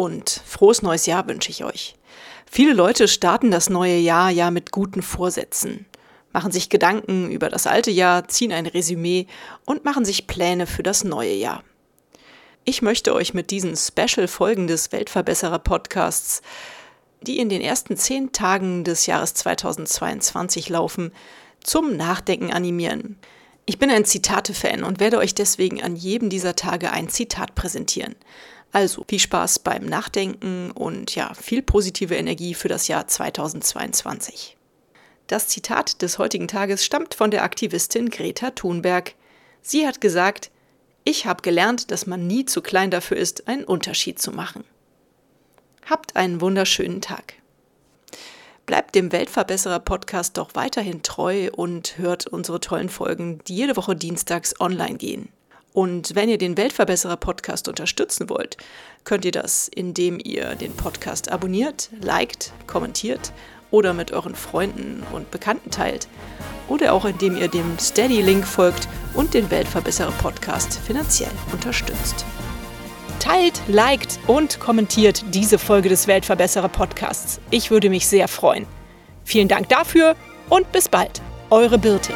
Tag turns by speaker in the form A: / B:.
A: und frohes neues Jahr wünsche ich euch. Viele Leute starten das neue Jahr ja mit guten Vorsätzen, machen sich Gedanken über das alte Jahr, ziehen ein Resümee und machen sich Pläne für das neue Jahr. Ich möchte euch mit diesen Special-Folgen des Weltverbesserer-Podcasts, die in den ersten zehn Tagen des Jahres 2022 laufen, zum Nachdenken animieren. Ich bin ein Zitate-Fan und werde euch deswegen an jedem dieser Tage ein Zitat präsentieren. Also viel Spaß beim Nachdenken und ja, viel positive Energie für das Jahr 2022. Das Zitat des heutigen Tages stammt von der Aktivistin Greta Thunberg. Sie hat gesagt, ich habe gelernt, dass man nie zu klein dafür ist, einen Unterschied zu machen. Habt einen wunderschönen Tag. Bleibt dem Weltverbesserer Podcast doch weiterhin treu und hört unsere tollen Folgen, die jede Woche dienstags online gehen. Und wenn ihr den Weltverbesserer Podcast unterstützen wollt, könnt ihr das, indem ihr den Podcast abonniert, liked, kommentiert oder mit euren Freunden und Bekannten teilt. Oder auch indem ihr dem Steady-Link folgt und den Weltverbesserer Podcast finanziell unterstützt. Teilt, liked und kommentiert diese Folge des Weltverbesserer Podcasts. Ich würde mich sehr freuen. Vielen Dank dafür und bis bald. Eure Birte.